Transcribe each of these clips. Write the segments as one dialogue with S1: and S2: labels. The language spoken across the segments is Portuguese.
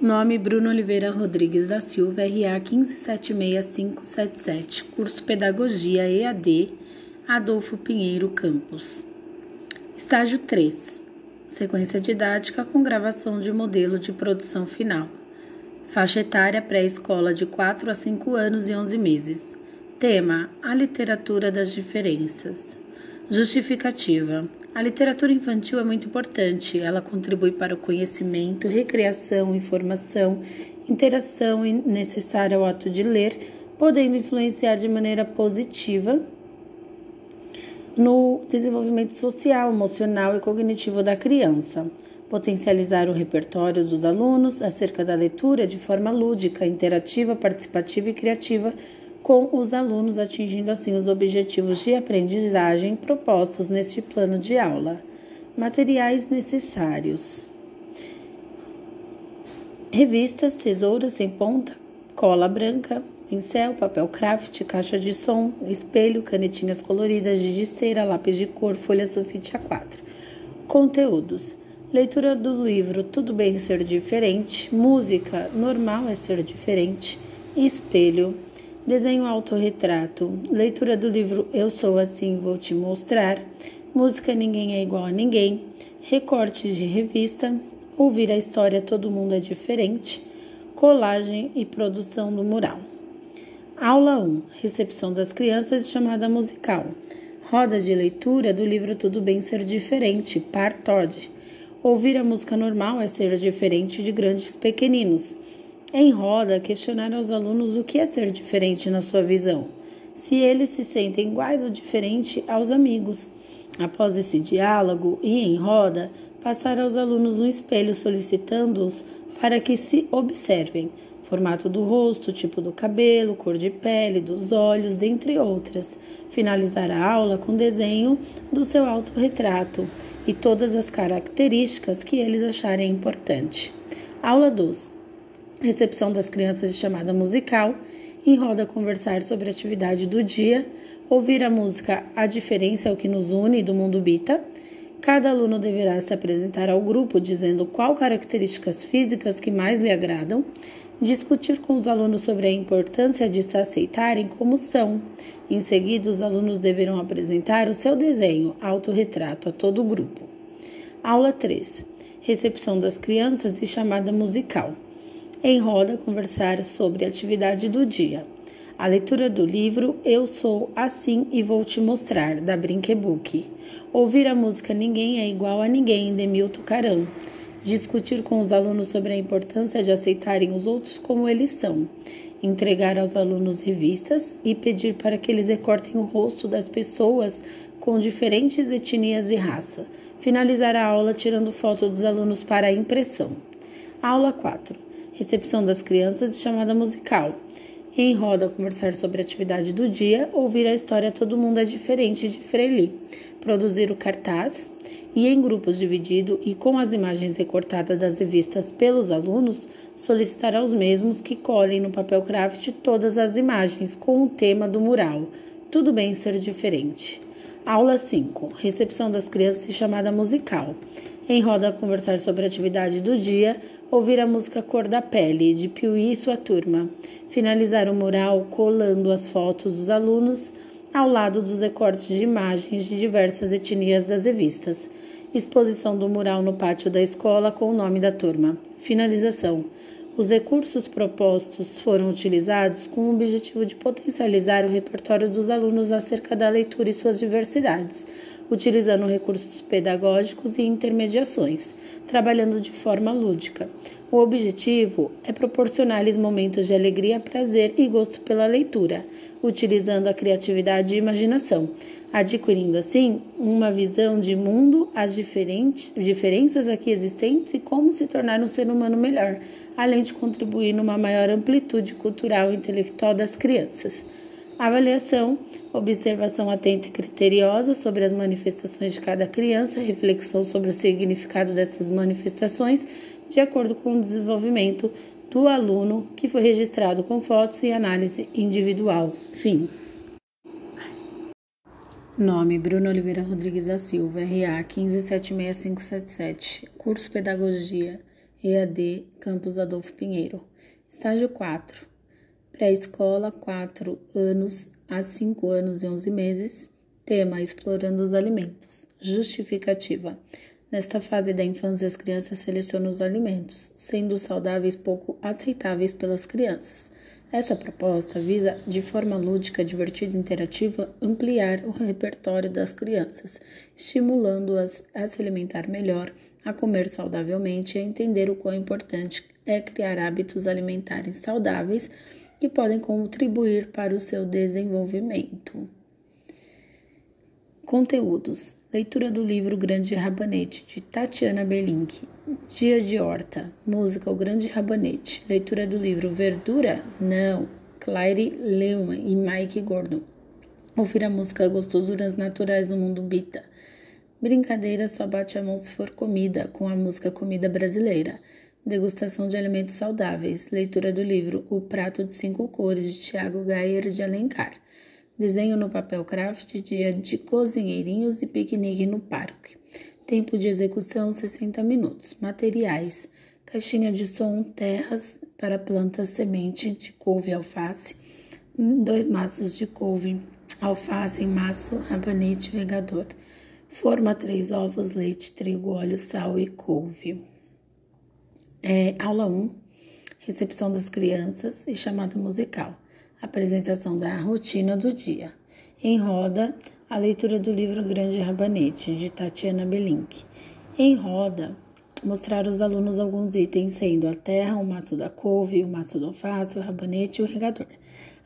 S1: Nome Bruno Oliveira Rodrigues da Silva, RA 1576577, curso Pedagogia EAD, Adolfo Pinheiro Campos. Estágio 3. Sequência didática com gravação de modelo de produção final. Faixa etária pré-escola de 4 a 5 anos e 11 meses. Tema: A literatura das diferenças. Justificativa: A literatura infantil é muito importante. Ela contribui para o conhecimento, recreação, informação, interação necessária ao ato de ler, podendo influenciar de maneira positiva no desenvolvimento social, emocional e cognitivo da criança. Potencializar o repertório dos alunos acerca da leitura de forma lúdica, interativa, participativa e criativa com os alunos, atingindo assim os objetivos de aprendizagem propostos neste plano de aula. Materiais necessários: revistas, tesouras sem ponta, cola branca, pincel, papel craft, caixa de som, espelho, canetinhas coloridas, de cera, lápis de cor, folha sulfite A4. Conteúdos: leitura do livro Tudo Bem Ser Diferente, música Normal é Ser Diferente, espelho desenho autorretrato, leitura do livro Eu Sou Assim, Vou Te Mostrar, música Ninguém é Igual a Ninguém, recortes de revista, ouvir a história Todo Mundo é Diferente, colagem e produção do mural. Aula 1. Recepção das crianças chamada musical. Roda de leitura do livro Tudo Bem Ser Diferente, par Todd. Ouvir a música normal é ser diferente de grandes pequeninos. Em roda, questionar aos alunos o que é ser diferente na sua visão, se eles se sentem iguais ou diferente aos amigos. Após esse diálogo e em roda, passar aos alunos um espelho solicitando-os para que se observem formato do rosto, tipo do cabelo, cor de pele, dos olhos, dentre outras. Finalizar a aula com desenho do seu autorretrato e todas as características que eles acharem importante. Aula 12 recepção das crianças de chamada musical, em roda conversar sobre a atividade do dia, ouvir a música A Diferença é o que nos une do mundo Bita. Cada aluno deverá se apresentar ao grupo dizendo qual características físicas que mais lhe agradam, discutir com os alunos sobre a importância de se aceitarem como são. Em seguida, os alunos deverão apresentar o seu desenho, autorretrato, a todo o grupo. Aula 3. Recepção das crianças e chamada musical em roda conversar sobre a atividade do dia. A leitura do livro Eu Sou Assim e Vou Te Mostrar, da Brinquebook. Ouvir a música Ninguém é Igual a Ninguém, de Milton Caram. Discutir com os alunos sobre a importância de aceitarem os outros como eles são. Entregar aos alunos revistas e pedir para que eles recortem o rosto das pessoas com diferentes etnias e raça. Finalizar a aula tirando foto dos alunos para a impressão. Aula 4 recepção das crianças e chamada musical. Em roda, conversar sobre a atividade do dia, ouvir a história Todo Mundo é Diferente de Freili, produzir o cartaz e, em grupos divididos e com as imagens recortadas das revistas pelos alunos, solicitar aos mesmos que colhem no papel craft todas as imagens com o tema do mural. Tudo bem ser diferente. Aula 5. Recepção das crianças e chamada musical. Em roda, conversar sobre a atividade do dia, ouvir a música Cor da Pele, de Piuí e sua turma, finalizar o mural colando as fotos dos alunos ao lado dos recortes de imagens de diversas etnias das revistas, exposição do mural no pátio da escola com o nome da turma, finalização. Os recursos propostos foram utilizados com o objetivo de potencializar o repertório dos alunos acerca da leitura e suas diversidades utilizando recursos pedagógicos e intermediações, trabalhando de forma lúdica. O objetivo é proporcionar-lhes momentos de alegria, prazer e gosto pela leitura, utilizando a criatividade e imaginação, adquirindo assim uma visão de mundo, as diferentes, diferenças aqui existentes e como se tornar um ser humano melhor, além de contribuir numa maior amplitude cultural e intelectual das crianças. Avaliação, observação atenta e criteriosa sobre as manifestações de cada criança, reflexão sobre o significado dessas manifestações, de acordo com o desenvolvimento do aluno, que foi registrado com fotos e análise individual. Fim. Nome: Bruno Oliveira Rodrigues da Silva, RA 1576577, curso Pedagogia, EAD, Campus Adolfo Pinheiro. Estágio 4. Pré-escola, 4 anos a 5 anos e 11 meses. Tema: Explorando os alimentos. Justificativa. Nesta fase da infância, as crianças selecionam os alimentos, sendo saudáveis pouco aceitáveis pelas crianças. Essa proposta visa, de forma lúdica, divertida e interativa, ampliar o repertório das crianças, estimulando-as a se alimentar melhor, a comer saudavelmente e a entender o quão importante é criar hábitos alimentares saudáveis que podem contribuir para o seu desenvolvimento. Conteúdos: Leitura do livro Grande Rabanete, de Tatiana Belink. Dia de Horta. Música O Grande Rabanete. Leitura do livro Verdura? Não. Claire Leumann e Mike Gordon. Ouvir a música Gostosuras Naturais do Mundo Bita. Brincadeira só bate a mão se for comida, com a música Comida Brasileira. Degustação de alimentos saudáveis. Leitura do livro O Prato de Cinco Cores, de Tiago Gayer de Alencar. Desenho no papel craft, dia de cozinheirinhos e piquenique no parque. Tempo de execução 60 minutos. Materiais: caixinha de som, terras para plantas semente de couve e alface, dois maços de couve, alface em maço, rabanete regador. Forma três ovos, leite, trigo, óleo, sal e couve. É, aula 1. Recepção das crianças e chamada musical. Apresentação da rotina do dia. Em roda, a leitura do livro Grande Rabanete, de Tatiana Belink. Em roda, mostrar aos alunos alguns itens, sendo a terra, o maço da couve, o maço do alface, o rabanete e o regador.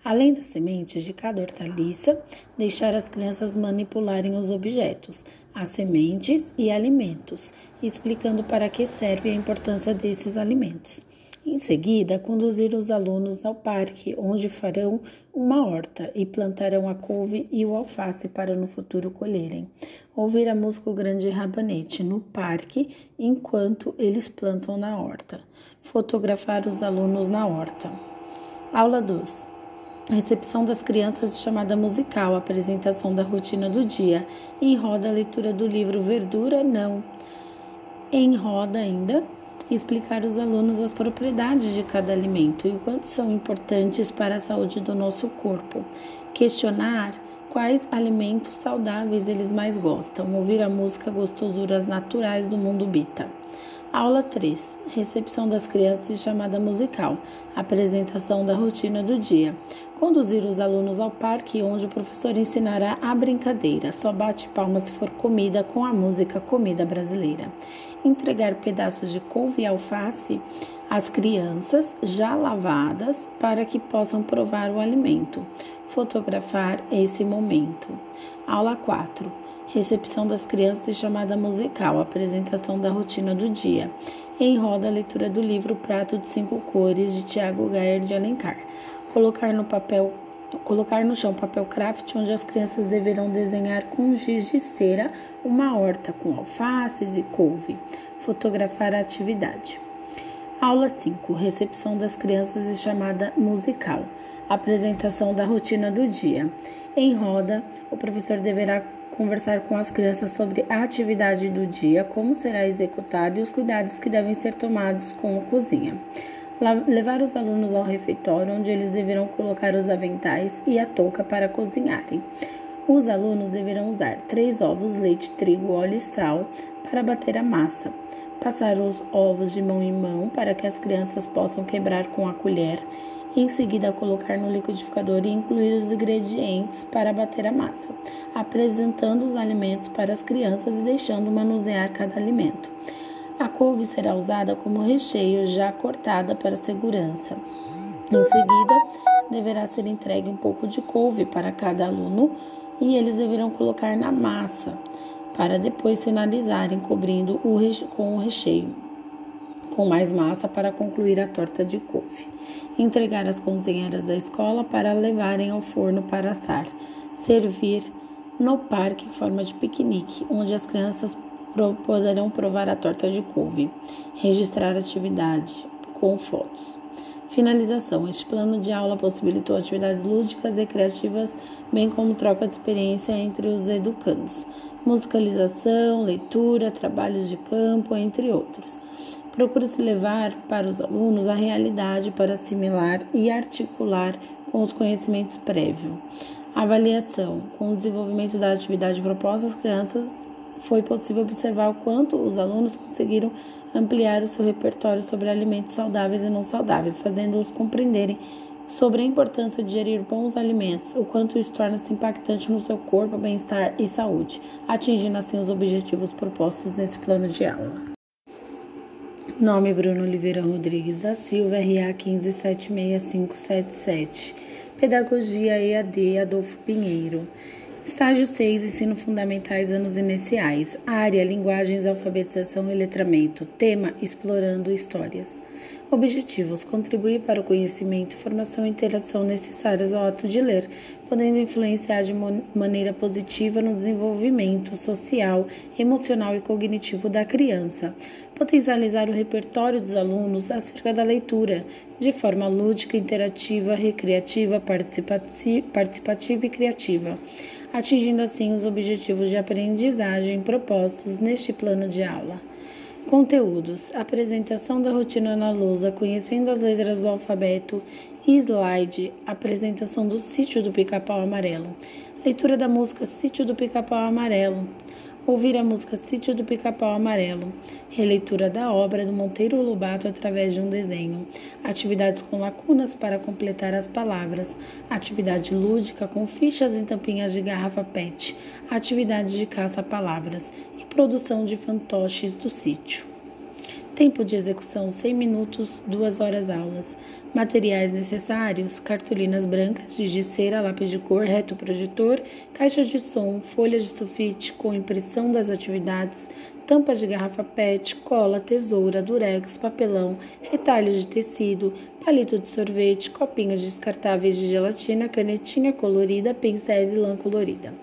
S1: Além das sementes de cada hortaliça, deixar as crianças manipularem os objetos, as sementes e alimentos, explicando para que serve a importância desses alimentos. Em seguida, conduzir os alunos ao parque, onde farão uma horta e plantarão a couve e o alface para no futuro colherem. Ouvir a música o Grande Rabanete no parque enquanto eles plantam na horta. Fotografar os alunos na horta. Aula 2. Recepção das crianças chamada musical, apresentação da rotina do dia. Em roda, a leitura do livro Verdura Não. Em roda ainda, explicar aos alunos as propriedades de cada alimento e o quanto são importantes para a saúde do nosso corpo. Questionar quais alimentos saudáveis eles mais gostam. Ouvir a música Gostosuras Naturais do Mundo Bita. Aula 3. Recepção das crianças e chamada musical. Apresentação da rotina do dia. Conduzir os alunos ao parque, onde o professor ensinará a brincadeira. Só bate palmas se for comida com a música Comida Brasileira entregar pedaços de couve e alface às crianças já lavadas para que possam provar o alimento. Fotografar esse momento. Aula 4. Recepção das crianças e chamada musical, apresentação da rotina do dia. Em roda, a leitura do livro Prato de Cinco Cores, de Tiago Gayer de Alencar. Colocar no papel colocar no chão papel craft onde as crianças deverão desenhar com giz de cera uma horta com alfaces e couve. Fotografar a atividade. Aula 5. Recepção das crianças e chamada musical. Apresentação da rotina do dia. Em roda, o professor deverá conversar com as crianças sobre a atividade do dia, como será executada e os cuidados que devem ser tomados com a cozinha levar os alunos ao refeitório, onde eles deverão colocar os aventais e a touca para cozinharem. Os alunos deverão usar três ovos, leite, trigo, óleo e sal para bater a massa. Passar os ovos de mão em mão para que as crianças possam quebrar com a colher. Em seguida, colocar no liquidificador e incluir os ingredientes para bater a massa, apresentando os alimentos para as crianças e deixando manusear cada alimento. A couve será usada como recheio já cortada para segurança. Em seguida, deverá ser entregue um pouco de couve para cada aluno e eles deverão colocar na massa para depois finalizarem cobrindo o com o recheio com mais massa para concluir a torta de couve. Entregar as cozinheiras da escola para levarem ao forno para assar. Servir no parque em forma de piquenique, onde as crianças poderão provar a torta de couve, registrar atividade com fotos. Finalização: Este plano de aula possibilitou atividades lúdicas e criativas, bem como troca de experiência entre os educandos, musicalização, leitura, trabalhos de campo, entre outros. Procura-se levar para os alunos a realidade para assimilar e articular com os conhecimentos prévios. Avaliação. Com o desenvolvimento da atividade proposta às crianças, foi possível observar o quanto os alunos conseguiram ampliar o seu repertório sobre alimentos saudáveis e não saudáveis, fazendo-os compreenderem sobre a importância de gerir bons alimentos, o quanto isso torna-se impactante no seu corpo, bem-estar e saúde, atingindo assim os objetivos propostos nesse plano de aula. Nome Bruno Oliveira Rodrigues da Silva, RA 15765577. Pedagogia EAD Adolfo Pinheiro. Estágio 6, Ensino Fundamentais, Anos Iniciais. Área, Linguagens, Alfabetização e Letramento. Tema, Explorando Histórias. Objetivos: contribuir para o conhecimento, formação e interação necessárias ao ato de ler, podendo influenciar de maneira positiva no desenvolvimento social, emocional e cognitivo da criança. Potencializar o repertório dos alunos acerca da leitura, de forma lúdica, interativa, recreativa, participativa e criativa atingindo assim os objetivos de aprendizagem propostos neste plano de aula. Conteúdos: apresentação da rotina na lousa, conhecendo as letras do alfabeto, slide, apresentação do sítio do Pica-Pau Amarelo, leitura da música Sítio do Pica-Pau Amarelo, ouvir a música Sítio do Pica-Pau Amarelo, releitura da obra do Monteiro Lobato através de um desenho, atividades com lacunas para completar as palavras, atividade lúdica com fichas e tampinhas de garrafa PET, atividades de caça-palavras e produção de fantoches do sítio. Tempo de execução 100 minutos, 2 horas aulas. Materiais necessários: cartolinas brancas, giz de cera, lápis de cor, reto projetor, caixa de som, folhas de sulfite com impressão das atividades, tampas de garrafa PET, cola, tesoura, durex, papelão, retalhos de tecido, palito de sorvete, copinhos descartáveis de gelatina, canetinha colorida, pincéis e lã colorida.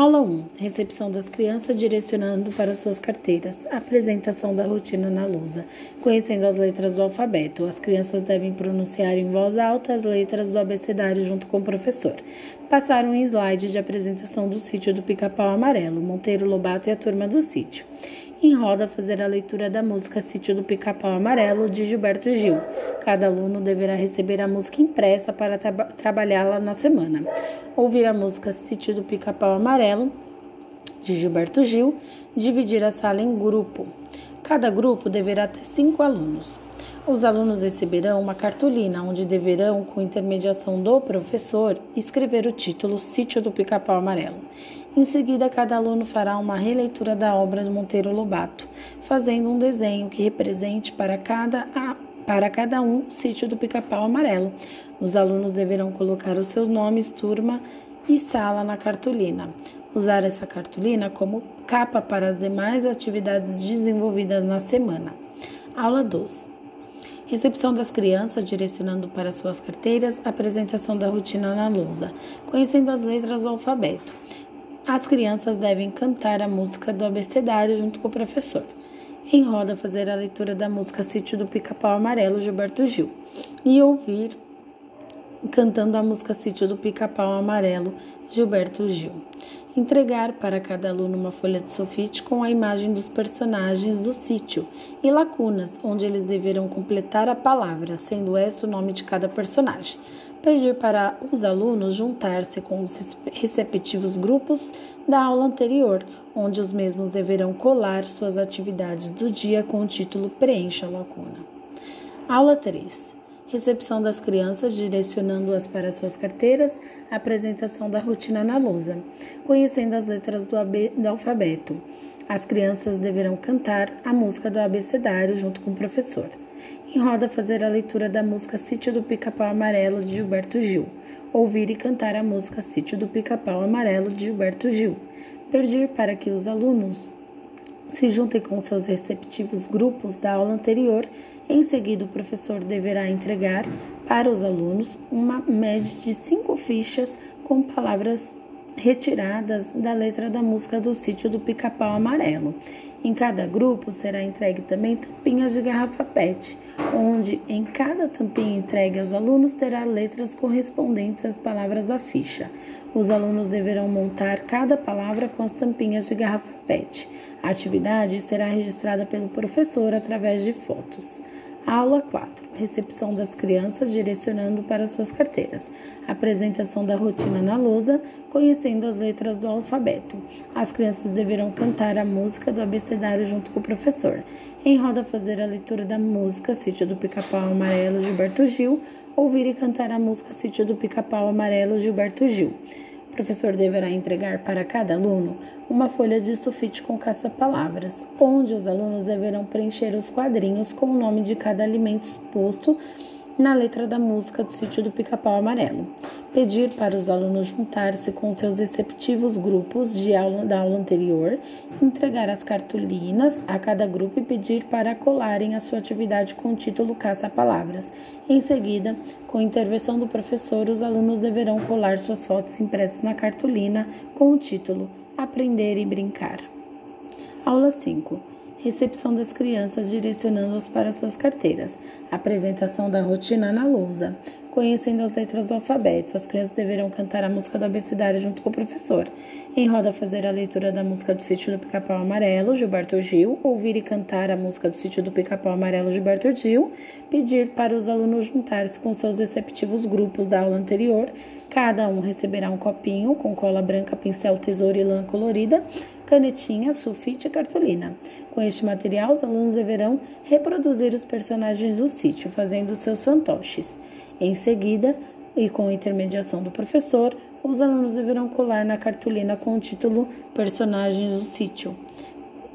S1: Aula 1. Recepção das crianças direcionando para suas carteiras. Apresentação da rotina na lousa. Conhecendo as letras do alfabeto. As crianças devem pronunciar em voz alta as letras do abecedário junto com o professor. Passar um slide de apresentação do sítio do Pica-Pau Amarelo, Monteiro Lobato e a turma do sítio em roda fazer a leitura da música Sítio do Pica-Pau Amarelo de Gilberto Gil. Cada aluno deverá receber a música impressa para tra trabalhá-la na semana. Ouvir a música Sítio do Pica-Pau Amarelo de Gilberto Gil, dividir a sala em grupo. Cada grupo deverá ter cinco alunos. Os alunos receberão uma cartolina onde deverão, com intermediação do professor, escrever o título Sítio do Pica-Pau Amarelo. Em seguida, cada aluno fará uma releitura da obra de Monteiro Lobato, fazendo um desenho que represente para cada, para cada um o sítio do Pica-Pau Amarelo. Os alunos deverão colocar os seus nomes, turma e sala na cartolina. Usar essa cartolina como capa para as demais atividades desenvolvidas na semana. Aula 2. Recepção das crianças, direcionando para suas carteiras, apresentação da rotina na lousa, conhecendo as letras do alfabeto. As crianças devem cantar a música do abecedário junto com o professor. Em roda, fazer a leitura da música Sítio do Pica-Pau Amarelo, Gilberto Gil, e ouvir cantando a música Sítio do Pica-Pau Amarelo, Gilberto Gil. Entregar para cada aluno uma folha de sulfite com a imagem dos personagens do sítio e lacunas, onde eles deverão completar a palavra, sendo esse o nome de cada personagem. Pedir para os alunos juntar-se com os respectivos grupos da aula anterior, onde os mesmos deverão colar suas atividades do dia com o título Preencha a lacuna. Aula 3 recepção das crianças, direcionando-as para suas carteiras, apresentação da rotina na lousa, conhecendo as letras do, do, alfabeto. As crianças deverão cantar a música do abecedário junto com o professor. Em roda, fazer a leitura da música Sítio do Pica-Pau Amarelo de Gilberto Gil. Ouvir e cantar a música Sítio do Pica-Pau Amarelo de Gilberto Gil. Pedir para que os alunos se juntem com seus respectivos grupos da aula anterior em seguida, o professor deverá entregar para os alunos uma média de cinco fichas com palavras retiradas da letra da música do sítio do Pica-Pau Amarelo. Em cada grupo será entregue também tampinhas de garrafa PET, onde em cada tampinha entregue aos alunos terá letras correspondentes às palavras da ficha. Os alunos deverão montar cada palavra com as tampinhas de garrafa PET. A atividade será registrada pelo professor através de fotos. Aula 4. Recepção das crianças direcionando para suas carteiras. Apresentação da rotina na lousa, conhecendo as letras do alfabeto. As crianças deverão cantar a música do abecedário junto com o professor. Em roda, fazer a leitura da música Sítio do Pica-Pau Amarelo Gilberto Gil. Ouvir e cantar a música Sítio do Pica-Pau Amarelo Gilberto Gil. O professor deverá entregar para cada aluno uma folha de sulfite com caça-palavras, onde os alunos deverão preencher os quadrinhos com o nome de cada alimento exposto na letra da música do sítio do Pica-Pau Amarelo. Pedir para os alunos juntar-se com seus respectivos grupos de aula da aula anterior, entregar as cartolinas a cada grupo e pedir para colarem a sua atividade com o título Caça-Palavras. Em seguida, com intervenção do professor, os alunos deverão colar suas fotos impressas na cartolina com o título Aprender e Brincar. Aula 5 recepção das crianças direcionando-os para suas carteiras, apresentação da rotina na lousa, conhecendo as letras do alfabeto. As crianças deverão cantar a música do abecedário junto com o professor. Em roda, fazer a leitura da música do Sítio do Pica-Pau Amarelo, Gilberto Gil, ouvir e cantar a música do Sítio do Pica-Pau Amarelo, Gilberto Gil, pedir para os alunos juntar-se com seus respectivos grupos da aula anterior. Cada um receberá um copinho com cola branca, pincel, tesoura e lã colorida canetinha, sulfite e cartolina. Com este material, os alunos deverão reproduzir os personagens do sítio, fazendo seus fantoches. Em seguida, e com intermediação do professor, os alunos deverão colar na cartolina com o título Personagens do Sítio.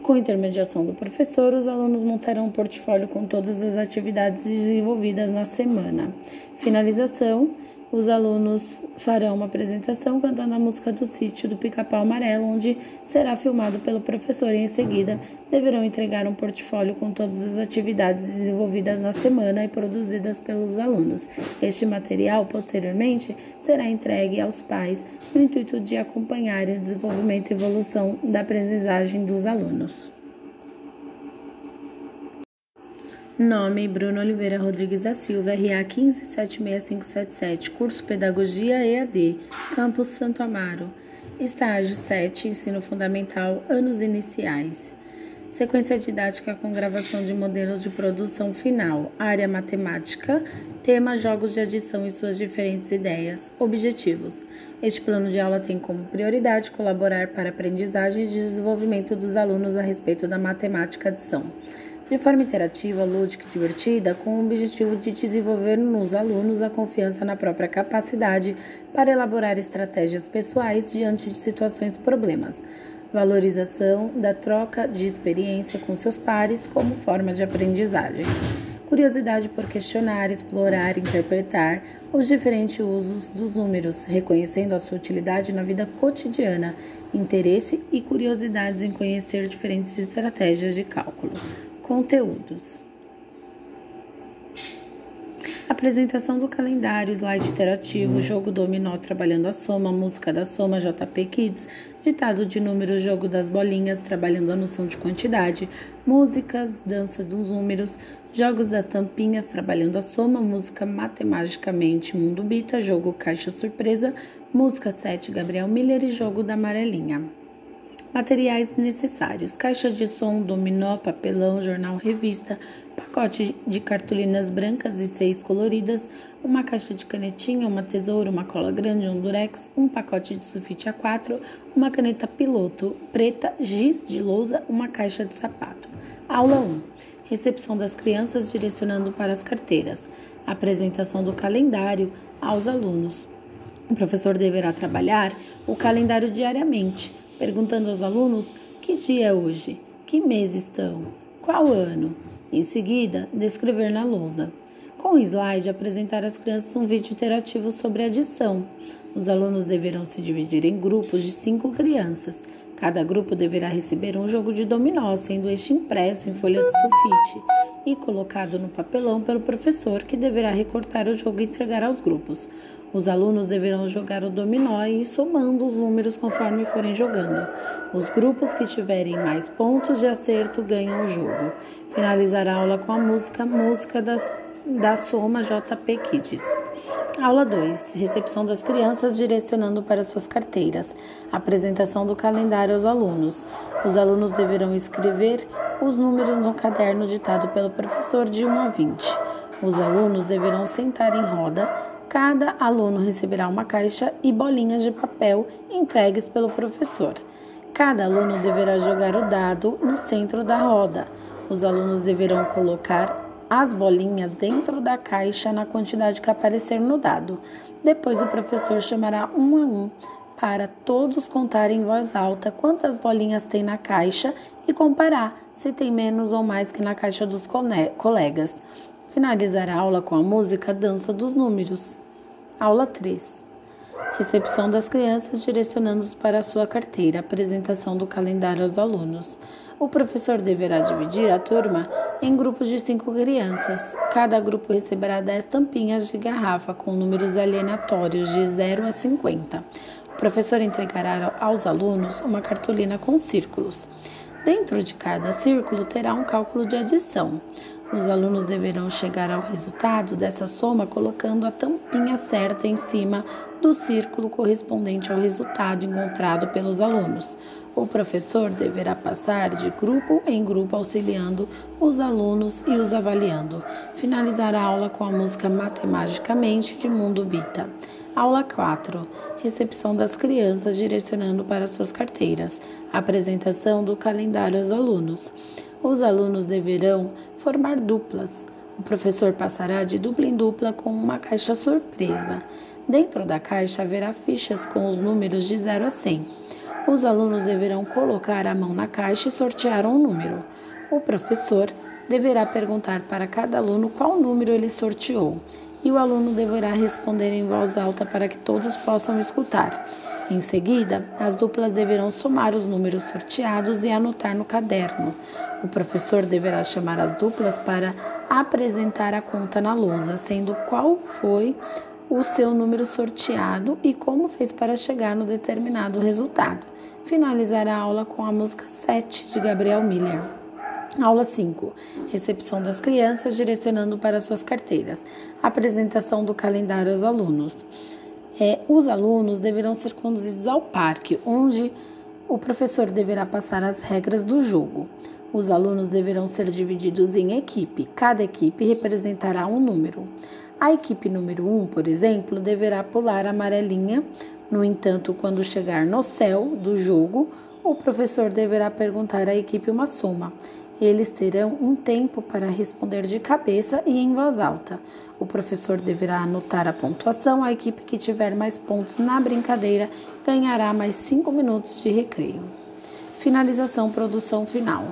S1: Com intermediação do professor, os alunos montarão um portfólio com todas as atividades desenvolvidas na semana. Finalização os alunos farão uma apresentação cantando a música do sítio do Pica-Pau Amarelo, onde será filmado pelo professor e em seguida deverão entregar um portfólio com todas as atividades desenvolvidas na semana e produzidas pelos alunos. Este material, posteriormente, será entregue aos pais no intuito de acompanhar o desenvolvimento e evolução da aprendizagem dos alunos. Nome: Bruno Oliveira Rodrigues da Silva, RA 1576577, curso Pedagogia EAD, Campus Santo Amaro. Estágio 7, Ensino Fundamental, anos iniciais. Sequência didática com gravação de modelo de produção final. Área matemática. Tema jogos de adição e suas diferentes ideias. Objetivos. Este plano de aula tem como prioridade colaborar para aprendizagem e desenvolvimento dos alunos a respeito da matemática adição de forma interativa, lúdica e divertida, com o objetivo de desenvolver nos alunos a confiança na própria capacidade para elaborar estratégias pessoais diante de situações e problemas. Valorização da troca de experiência com seus pares como forma de aprendizagem. Curiosidade por questionar, explorar, interpretar os diferentes usos dos números, reconhecendo a sua utilidade na vida cotidiana, interesse e curiosidades em conhecer diferentes estratégias de cálculo. Conteúdos. Apresentação do calendário, slide interativo, jogo dominó trabalhando a soma, música da soma, JP Kids, ditado de números, jogo das bolinhas, trabalhando a noção de quantidade, músicas, danças dos números, jogos das tampinhas, trabalhando a soma, música matematicamente, mundo bita, jogo caixa surpresa, música 7, Gabriel Miller e jogo da amarelinha. Materiais necessários: caixa de som, dominó, papelão, jornal, revista, pacote de cartolinas brancas e seis coloridas, uma caixa de canetinha, uma tesoura, uma cola grande, um durex, um pacote de sulfite A4, uma caneta piloto preta, giz de lousa, uma caixa de sapato. Aula 1. Recepção das crianças direcionando para as carteiras. Apresentação do calendário aos alunos. O professor deverá trabalhar o calendário diariamente perguntando aos alunos que dia é hoje, que mês estão, qual ano. Em seguida, descrever na lousa. Com o slide, apresentar às crianças um vídeo interativo sobre adição. Os alunos deverão se dividir em grupos de cinco crianças. Cada grupo deverá receber um jogo de dominó, sendo este impresso em folha de sulfite e colocado no papelão pelo professor, que deverá recortar o jogo e entregar aos grupos. Os alunos deverão jogar o dominó e ir somando os números conforme forem jogando. Os grupos que tiverem mais pontos de acerto ganham o jogo. Finalizar a aula com a música Música das da Soma JP Kids. Aula 2. Recepção das crianças direcionando para suas carteiras. Apresentação do calendário aos alunos. Os alunos deverão escrever os números no caderno ditado pelo professor de 1 a 20. Os alunos deverão sentar em roda. Cada aluno receberá uma caixa e bolinhas de papel entregues pelo professor. Cada aluno deverá jogar o dado no centro da roda. Os alunos deverão colocar as bolinhas dentro da caixa na quantidade que aparecer no dado. Depois o professor chamará um a um para todos contarem em voz alta quantas bolinhas tem na caixa e comparar se tem menos ou mais que na caixa dos colegas. Finalizará a aula com a música Dança dos Números. Aula 3. Recepção das crianças direcionando-os para a sua carteira. Apresentação do calendário aos alunos. O professor deverá dividir a turma em grupos de cinco crianças. Cada grupo receberá 10 tampinhas de garrafa com números alienatórios de 0 a 50. O professor entregará aos alunos uma cartolina com círculos. Dentro de cada círculo terá um cálculo de adição. Os alunos deverão chegar ao resultado dessa soma colocando a tampinha certa em cima do círculo correspondente ao resultado encontrado pelos alunos. O professor deverá passar de grupo em grupo auxiliando os alunos e os avaliando. Finalizar a aula com a música Matematicamente de Mundo Bita. Aula 4. Recepção das crianças direcionando para suas carteiras. Apresentação do calendário aos alunos. Os alunos deverão formar duplas. O professor passará de dupla em dupla com uma caixa surpresa. Dentro da caixa haverá fichas com os números de 0 a 100. Os alunos deverão colocar a mão na caixa e sortear um número. O professor deverá perguntar para cada aluno qual número ele sorteou e o aluno deverá responder em voz alta para que todos possam escutar. Em seguida, as duplas deverão somar os números sorteados e anotar no caderno. O professor deverá chamar as duplas para apresentar a conta na lousa, sendo qual foi o seu número sorteado e como fez para chegar no determinado resultado finalizar a aula com a música 7 de Gabriel Miller. Aula 5. Recepção das crianças direcionando para suas carteiras. Apresentação do calendário aos alunos. É, os alunos deverão ser conduzidos ao parque, onde o professor deverá passar as regras do jogo. Os alunos deverão ser divididos em equipe. Cada equipe representará um número. A equipe número 1, um, por exemplo, deverá pular a amarelinha no entanto, quando chegar no céu do jogo, o professor deverá perguntar à equipe uma soma. Eles terão um tempo para responder de cabeça e em voz alta. O professor deverá anotar a pontuação. A equipe que tiver mais pontos na brincadeira ganhará mais cinco minutos de recreio. Finalização produção final.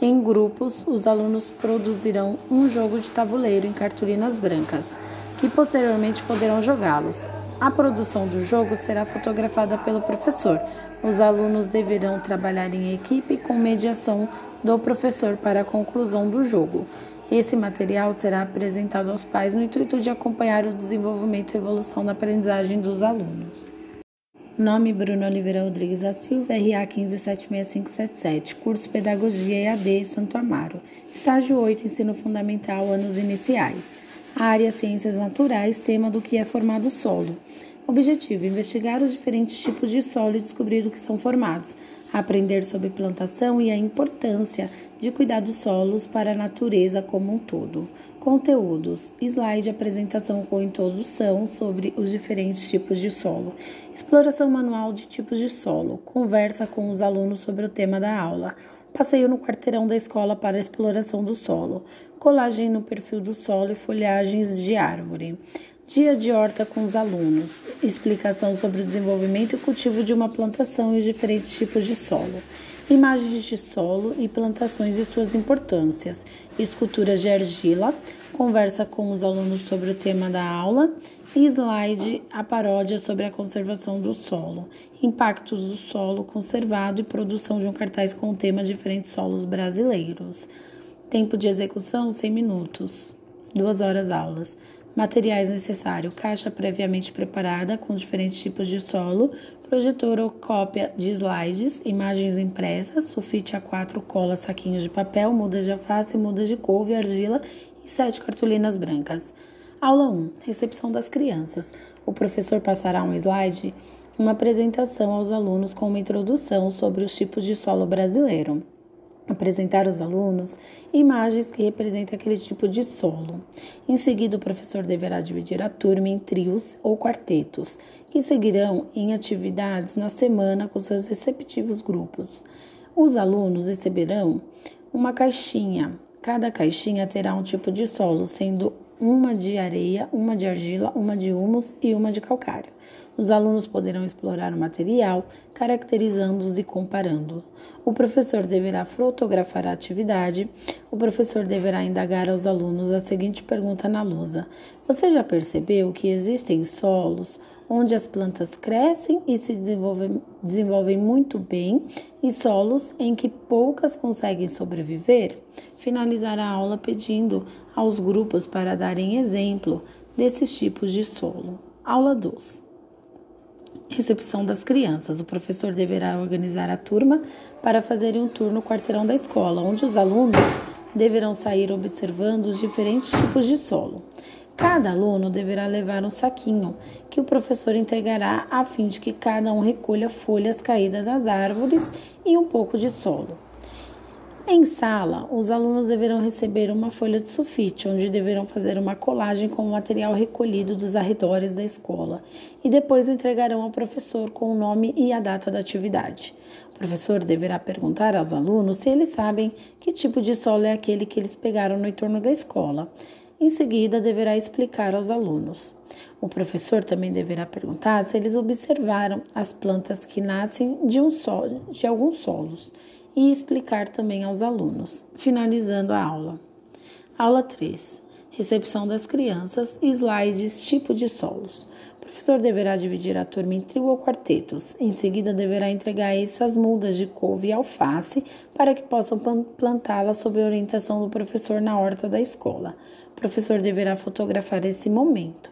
S1: Em grupos, os alunos produzirão um jogo de tabuleiro em cartolinas brancas, que posteriormente poderão jogá-los. A produção do jogo será fotografada pelo professor. Os alunos deverão trabalhar em equipe com mediação do professor para a conclusão do jogo. Esse material será apresentado aos pais no intuito de acompanhar o desenvolvimento e evolução da aprendizagem dos alunos. Nome Bruno Oliveira Rodrigues da Silva, RA 1576577, curso Pedagogia EAD Santo Amaro. Estágio 8, Ensino Fundamental, anos iniciais. Área Ciências Naturais, tema do que é formado solo. Objetivo: investigar os diferentes tipos de solo e descobrir o que são formados, aprender sobre plantação e a importância de cuidar dos solos para a natureza como um todo. Conteúdos: slide apresentação com introdução sobre os diferentes tipos de solo, exploração manual de tipos de solo, conversa com os alunos sobre o tema da aula, passeio no quarteirão da escola para exploração do solo, colagem no perfil do solo e folhagens de árvore. Dia de horta com os alunos. Explicação sobre o desenvolvimento e cultivo de uma plantação e os diferentes tipos de solo. Imagens de solo e plantações e suas importâncias. Esculturas de argila. Conversa com os alunos sobre o tema da aula. Slide a paródia sobre a conservação do solo, impactos do solo conservado e produção de um cartaz com o tema Diferentes Solos Brasileiros. Tempo de execução: 100 minutos. 2 horas aulas. Materiais necessários: caixa previamente preparada com diferentes tipos de solo, projetor ou cópia de slides, imagens impressas, sulfite A4, cola, saquinhos de papel, mudas de alface, mudas de couve, argila e sete cartolinas brancas. Aula 1: Recepção das crianças. O professor passará um slide, uma apresentação aos alunos com uma introdução sobre os tipos de solo brasileiro apresentar aos alunos imagens que representam aquele tipo de solo. Em seguida, o professor deverá dividir a turma em trios ou quartetos, que seguirão em atividades na semana com seus respectivos grupos. Os alunos receberão uma caixinha. Cada caixinha terá um tipo de solo, sendo uma de areia, uma de argila, uma de humus e uma de calcário. Os alunos poderão explorar o material, caracterizando-os e comparando. O professor deverá fotografar a atividade. O professor deverá indagar aos alunos a seguinte pergunta na lousa: Você já percebeu que existem solos onde as plantas crescem e se desenvolvem, desenvolvem muito bem e solos em que poucas conseguem sobreviver? Finalizar a aula pedindo aos grupos para darem exemplo desses tipos de solo. Aula 2. Recepção das crianças. O professor deverá organizar a turma para fazerem um tour no quarteirão da escola, onde os alunos deverão sair observando os diferentes tipos de solo. Cada aluno deverá levar um saquinho que o professor entregará a fim de que cada um recolha folhas caídas das árvores e um pouco de solo. Em sala, os alunos deverão receber uma folha de sulfite, onde deverão fazer uma colagem com o material recolhido dos arredores da escola e depois entregarão ao professor com o nome e a data da atividade. O professor deverá perguntar aos alunos se eles sabem que tipo de solo é aquele que eles pegaram no entorno da escola. Em seguida, deverá explicar aos alunos. O professor também deverá perguntar se eles observaram as plantas que nascem de, um solo, de alguns solos e explicar também aos alunos, finalizando a aula. Aula 3. Recepção das crianças, slides, tipo de solos. O professor deverá dividir a turma em trio ou quartetos. Em seguida, deverá entregar essas mudas de couve e alface para que possam plantá-las sob orientação do professor na horta da escola. O professor deverá fotografar esse momento.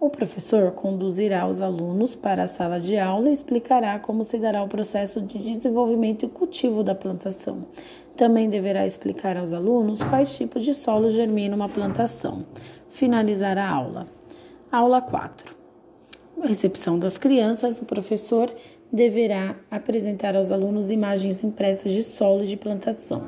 S1: O professor conduzirá os alunos para a sala de aula e explicará como se dará o processo de desenvolvimento e cultivo da plantação. Também deverá explicar aos alunos quais tipos de solo germina uma plantação. Finalizar a aula. Aula 4. Recepção das crianças. O professor deverá apresentar aos alunos imagens impressas de solo de plantação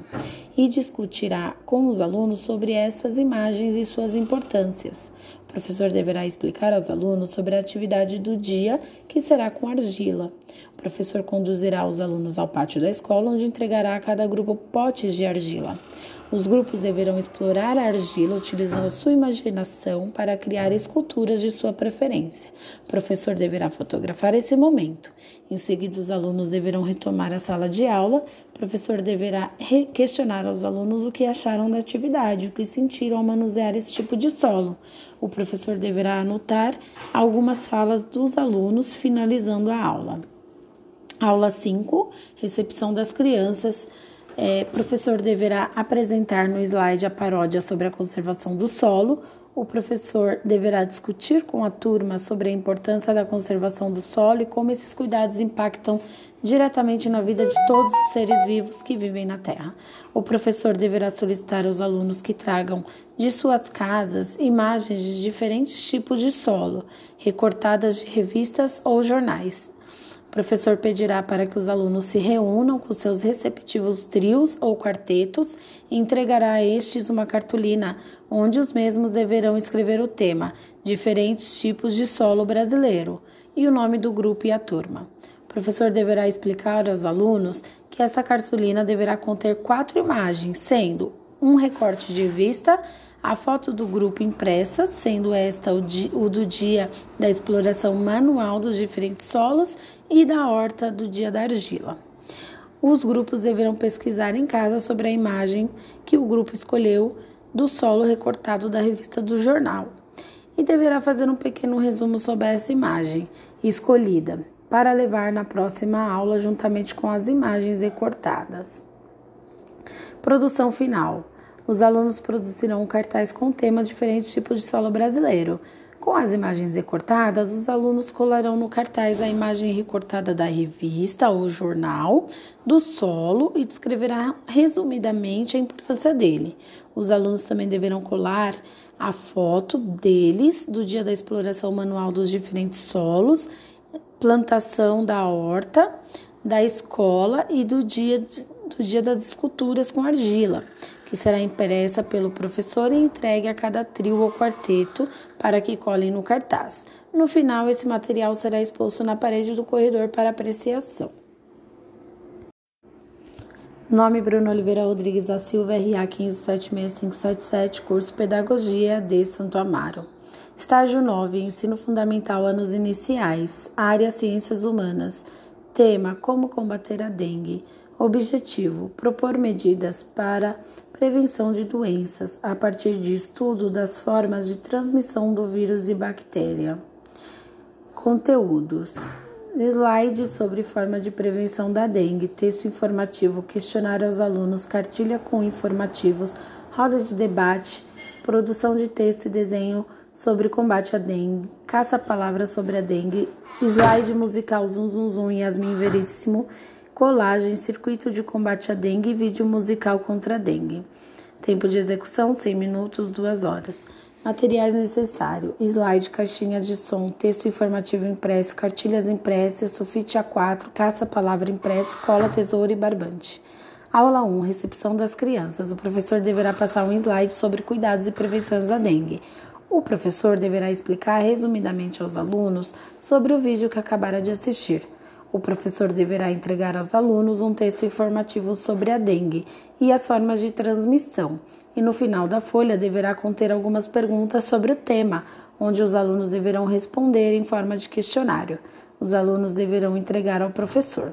S1: e discutirá com os alunos sobre essas imagens e suas importâncias. O professor deverá explicar aos alunos sobre a atividade do dia, que será com argila. O professor conduzirá os alunos ao pátio da escola, onde entregará a cada grupo potes de argila. Os grupos deverão explorar a argila utilizando a sua imaginação para criar esculturas de sua preferência. O professor deverá fotografar esse momento. Em seguida, os alunos deverão retomar a sala de aula. O professor deverá questionar aos alunos o que acharam da atividade, o que sentiram ao manusear esse tipo de solo. O professor deverá anotar algumas falas dos alunos, finalizando a aula. Aula 5: Recepção das crianças é, professor deverá apresentar no slide a paródia sobre a conservação do solo. O professor deverá discutir com a turma sobre a importância da conservação do solo e como esses cuidados impactam diretamente na vida de todos os seres vivos que vivem na Terra. O professor deverá solicitar aos alunos que tragam de suas casas imagens de diferentes tipos de solo, recortadas de revistas ou jornais. O professor pedirá para que os alunos se reúnam com seus respectivos trios ou quartetos e entregará a estes uma cartolina onde os mesmos deverão escrever o tema Diferentes tipos de solo brasileiro e o nome do grupo e a turma. O professor deverá explicar aos alunos que essa cartolina deverá conter quatro imagens, sendo um recorte de vista, a foto do grupo impressa, sendo esta o, di, o, do dia da exploração manual dos diferentes solos e da horta do dia da argila. Os grupos deverão pesquisar em casa sobre a imagem que o grupo escolheu do solo recortado da revista do jornal. e deverá fazer um pequeno resumo sobre essa imagem escolhida para levar na próxima aula juntamente com as imagens recortadas. Produção final. Os alunos produzirão um cartaz com tema diferentes tipos de solo brasileiro. Com as imagens recortadas, os alunos colarão no cartaz a imagem recortada da revista ou jornal do solo e descreverá resumidamente a importância dele. Os alunos também deverão colar a foto deles do dia da exploração manual dos diferentes solos, plantação da horta, da escola e do dia, do dia das esculturas com argila, que será impressa pelo professor e entregue a cada trio ou quarteto para que colhem no cartaz. No final, esse material será exposto na parede do corredor para apreciação. Nome Bruno Oliveira Rodrigues da Silva, RA 1576577, curso Pedagogia de Santo Amaro. Estágio 9, Ensino Fundamental, anos iniciais, área Ciências Humanas. Tema: Como combater a dengue. Objetivo: propor medidas para prevenção de doenças a partir de estudo das formas de transmissão do vírus e bactéria. Conteúdos: Slide sobre forma de prevenção da dengue, texto informativo, questionário aos alunos, cartilha com informativos, roda de debate, produção de texto e desenho sobre combate à dengue, caça-palavras sobre a dengue, slide musical Zum Zum Zum Yasmin Veríssimo, colagem, circuito de combate à dengue e vídeo musical contra a dengue. Tempo de execução: 100 minutos, 2 horas. Materiais necessários: slide, caixinha de som, texto informativo impresso, cartilhas impressas, sulfite A4, caça-palavra impresso, cola, tesoura e barbante. Aula 1: Recepção das crianças. O professor deverá passar um slide sobre cuidados e prevenções da dengue. O professor deverá explicar resumidamente aos alunos sobre o vídeo que acabara de assistir. O professor deverá entregar aos alunos um texto informativo sobre a dengue e as formas de transmissão, e no final da folha deverá conter algumas perguntas sobre o tema, onde os alunos deverão responder em forma de questionário. Os alunos deverão entregar ao professor.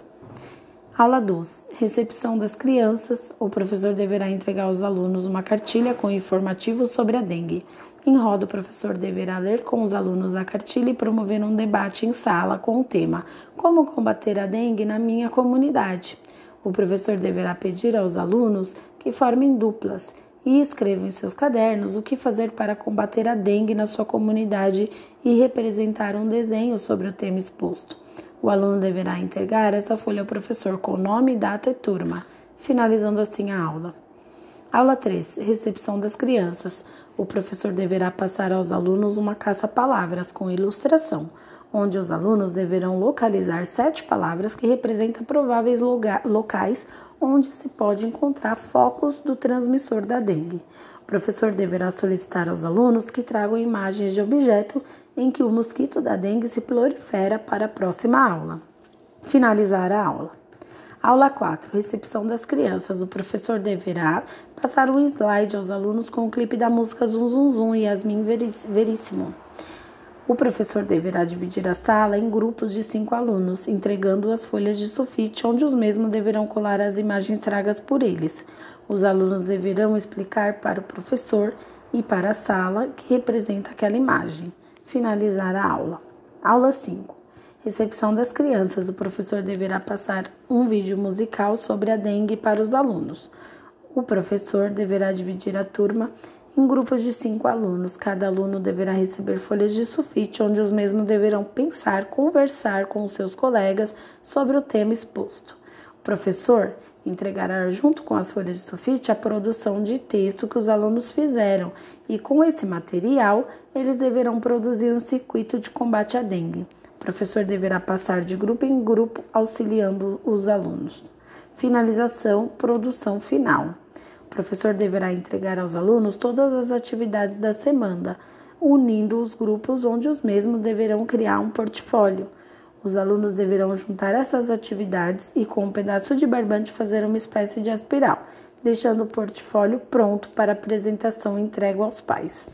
S1: Aula 2. Recepção das crianças. O professor deverá entregar aos alunos uma cartilha com informativos sobre a dengue. Em roda, o professor deverá ler com os alunos a cartilha e promover um debate em sala com o tema Como combater a dengue na minha comunidade. O professor deverá pedir aos alunos que formem duplas e escrevam em seus cadernos o que fazer para combater a dengue na sua comunidade e representar um desenho sobre o tema exposto. O aluno deverá entregar essa folha ao professor com nome, data e turma, finalizando assim a aula. Aula 3. Recepção das crianças. O professor deverá passar aos alunos uma caça-palavras com ilustração, onde os alunos deverão localizar sete palavras que representam prováveis locais onde se pode encontrar focos do transmissor da dengue. O professor deverá solicitar aos alunos que tragam imagens de objeto em que o mosquito da dengue se prolifera para a próxima aula. Finalizar a aula. Aula 4. Recepção das crianças. O professor deverá passar um slide aos alunos com o clipe da música Zum Zum Zum e Yasmin Veríssimo. O professor deverá dividir a sala em grupos de cinco alunos, entregando as folhas de sulfite, onde os mesmos deverão colar as imagens tragas por eles. Os alunos deverão explicar para o professor e para a sala que representa aquela imagem. Finalizar a aula. Aula 5. Recepção das crianças. O professor deverá passar um vídeo musical sobre a dengue para os alunos. O professor deverá dividir a turma em grupos de cinco alunos. Cada aluno deverá receber folhas de sulfite, onde os mesmos deverão pensar, conversar com os seus colegas sobre o tema exposto professor entregará junto com as folhas de sulfite a produção de texto que os alunos fizeram e com esse material eles deverão produzir um circuito de combate à dengue. O professor deverá passar de grupo em grupo auxiliando os alunos. Finalização, produção final. O professor deverá entregar aos alunos todas as atividades da semana, unindo os grupos onde os mesmos deverão criar um portfólio. Os alunos deverão juntar essas atividades e, com um pedaço de barbante, fazer uma espécie de espiral, deixando o portfólio pronto para apresentação e entregue aos pais.